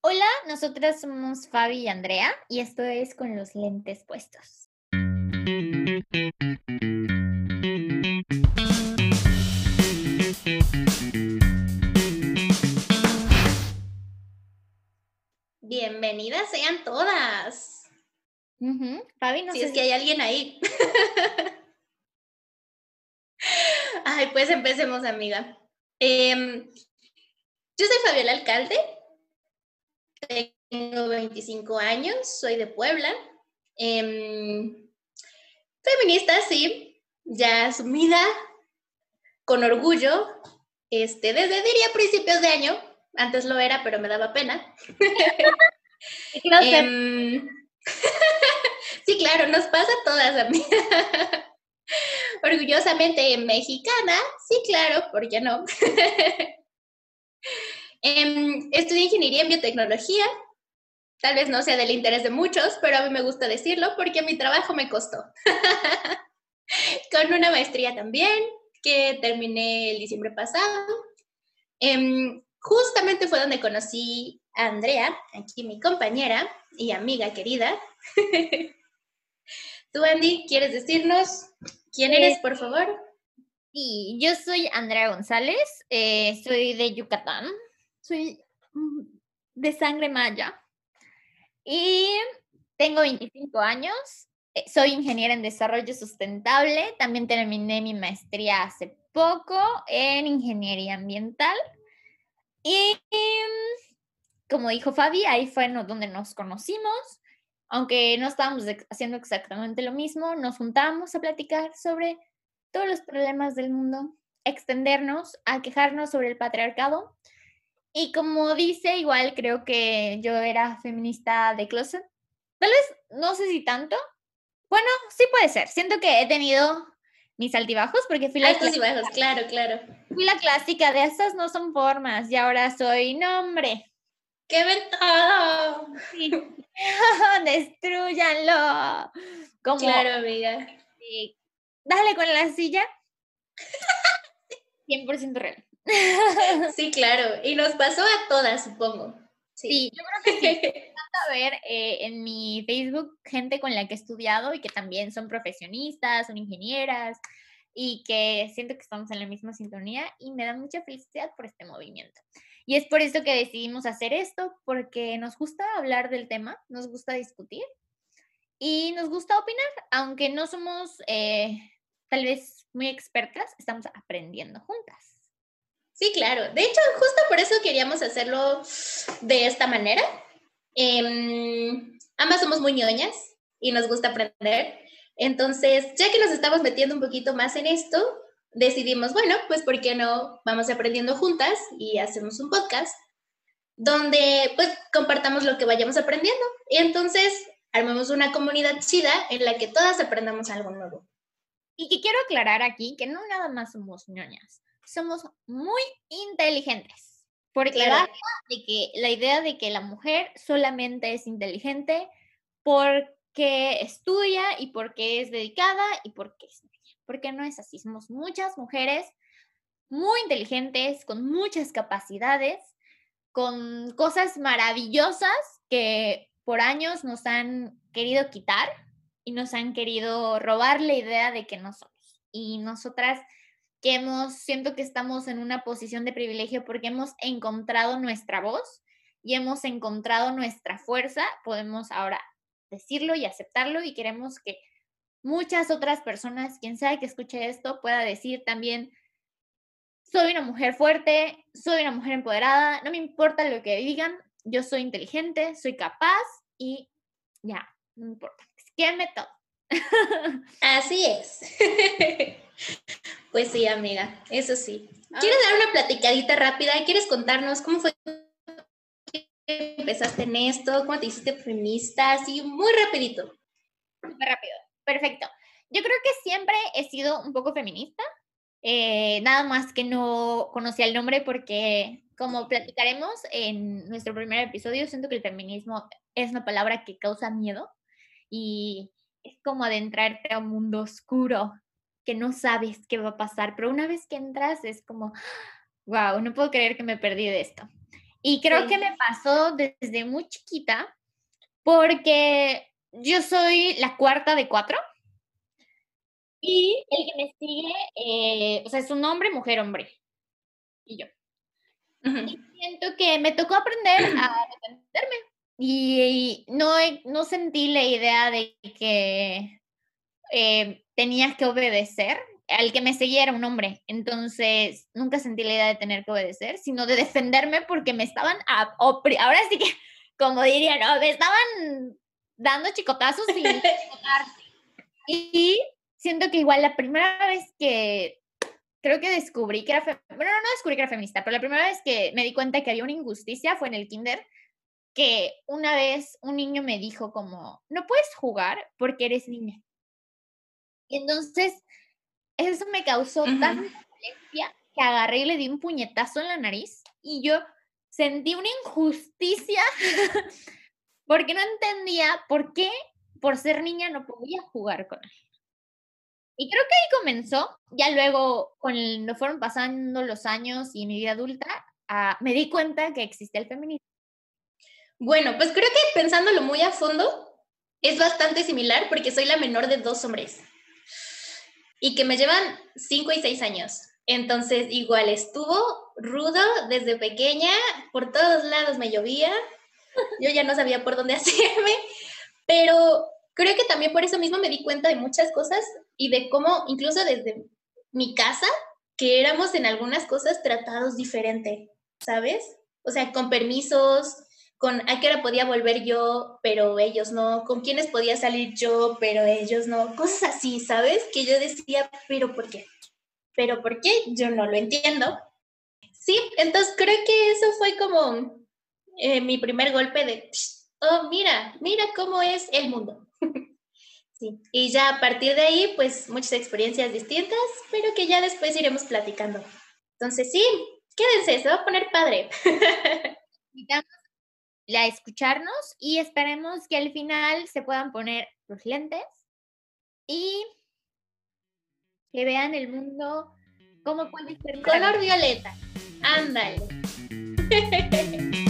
Hola, nosotras somos Fabi y Andrea y esto es con los lentes puestos. Bienvenidas sean todas. Fabi, no si es que hay alguien ahí. Ay, pues empecemos, amiga. Em, yo soy Fabiola Alcalde, tengo 25 años, soy de Puebla. Em, feminista, sí, ya asumida, con orgullo, este, desde diría principios de año, antes lo era, pero me daba pena. Em, sí, claro, nos pasa a todas, amiga. Orgullosamente mexicana, sí, claro, ¿por qué no? Em, estudié ingeniería en biotecnología. Tal vez no sea del interés de muchos, pero a mí me gusta decirlo porque mi trabajo me costó. Con una maestría también, que terminé el diciembre pasado. Em, justamente fue donde conocí a Andrea, aquí mi compañera y amiga querida. Tú, Andy, ¿quieres decirnos quién eres, por favor? Sí, yo soy Andrea González, eh, soy de Yucatán, soy mm, de sangre maya y tengo 25 años. Eh, soy ingeniera en desarrollo sustentable. También terminé mi maestría hace poco en ingeniería ambiental. Y como dijo Fabi, ahí fue donde nos conocimos. Aunque no estábamos haciendo exactamente lo mismo, nos juntamos a platicar sobre todos los problemas del mundo, extendernos a quejarnos sobre el patriarcado y como dice, igual creo que yo era feminista de closet. Tal vez, no sé si tanto. Bueno, sí puede ser. Siento que he tenido mis altibajos porque fui la... Altos y bajos, claro, claro. Fui la clásica de estas no son formas y ahora soy nombre. ¡Qué ventado! Sí. Destruyanlo. Como, claro, amiga. Dale con la silla. 100% real. Sí, claro. Y nos pasó a todas, supongo. Sí, yo creo que sí. Me encanta ver eh, en mi Facebook gente con la que he estudiado y que también son profesionistas, son ingenieras y que siento que estamos en la misma sintonía y me da mucha felicidad por este movimiento. Y es por eso que decidimos hacer esto, porque nos gusta hablar del tema, nos gusta discutir y nos gusta opinar, aunque no somos eh, tal vez muy expertas, estamos aprendiendo juntas. Sí, claro. De hecho, justo por eso queríamos hacerlo de esta manera. Em, ambas somos muy ñoñas y nos gusta aprender. Entonces, ya que nos estamos metiendo un poquito más en esto, decidimos, bueno, pues ¿por qué no vamos aprendiendo juntas y hacemos un podcast donde pues compartamos lo que vayamos aprendiendo? Y entonces armamos una comunidad chida en la que todas aprendamos algo nuevo. Y que quiero aclarar aquí que no nada más somos ñoñas somos muy inteligentes. Porque la, de que, la idea de que la mujer solamente es inteligente porque estudia y porque es dedicada y porque es Porque no es así. Somos muchas mujeres muy inteligentes, con muchas capacidades, con cosas maravillosas que por años nos han querido quitar y nos han querido robar la idea de que no somos. Y nosotras que hemos, siento que estamos en una posición de privilegio porque hemos encontrado nuestra voz y hemos encontrado nuestra fuerza, podemos ahora decirlo y aceptarlo y queremos que muchas otras personas, quien sea que escuche esto, pueda decir también, soy una mujer fuerte, soy una mujer empoderada, no me importa lo que digan, yo soy inteligente, soy capaz y ya, no me importa, quéme todo. Así es. Pues sí, amiga, eso sí. ¿Quieres dar una platicadita rápida? ¿Quieres contarnos cómo fue que empezaste en esto? ¿Cómo te hiciste feminista? Así, muy rapidito. Muy rápido. Perfecto. Yo creo que siempre he sido un poco feminista. Eh, nada más que no conocía el nombre porque, como platicaremos en nuestro primer episodio, siento que el feminismo es una palabra que causa miedo y es como adentrarte a un mundo oscuro que no sabes qué va a pasar, pero una vez que entras es como, wow, no puedo creer que me perdí de esto. Y creo que me pasó desde muy chiquita porque yo soy la cuarta de cuatro. Y el que me sigue, eh, o sea, es un hombre, mujer, hombre. Y yo. Y siento que me tocó aprender a defenderme. Y, no, no sentí la idea de que eh, tenías que obedecer. Al que me seguía era un hombre. Entonces, nunca sentí la idea de tener que obedecer, sino de defenderme porque me estaban. Ahora sí que, como dirían, no, me estaban dando chicotazos sin Y siento que igual la primera vez que creo que descubrí que era, bueno, no, descubrí que era feminista, pero la primera vez que me di cuenta que había una injusticia fue en el kinder, que una vez un niño me dijo como, no puedes jugar porque eres niña. Y entonces, eso me causó tanta molestia que agarré y le di un puñetazo en la nariz y yo sentí una injusticia porque no entendía por qué por ser niña no podía jugar con él. Y creo que ahí comenzó, ya luego, cuando fueron pasando los años y mi vida adulta, me di cuenta que existe el feminismo. Bueno, pues creo que pensándolo muy a fondo, es bastante similar porque soy la menor de dos hombres y que me llevan cinco y seis años. Entonces, igual estuvo rudo desde pequeña, por todos lados me llovía, yo ya no sabía por dónde hacerme, pero creo que también por eso mismo me di cuenta de muchas cosas y de cómo incluso desde mi casa, que éramos en algunas cosas tratados diferente, ¿sabes? O sea, con permisos, con a qué hora podía volver yo, pero ellos no, con quiénes podía salir yo, pero ellos no, cosas así, ¿sabes? Que yo decía, pero ¿por qué? Pero ¿por qué? Yo no lo entiendo. Sí, entonces creo que eso fue como eh, mi primer golpe de, oh, mira, mira cómo es el mundo. sí, y ya a partir de ahí, pues muchas experiencias distintas, pero que ya después iremos platicando. Entonces, sí, quédense, se va a poner padre. a escucharnos y esperemos que al final se puedan poner los lentes y que vean el mundo como puede ser. Color violeta. Ándale.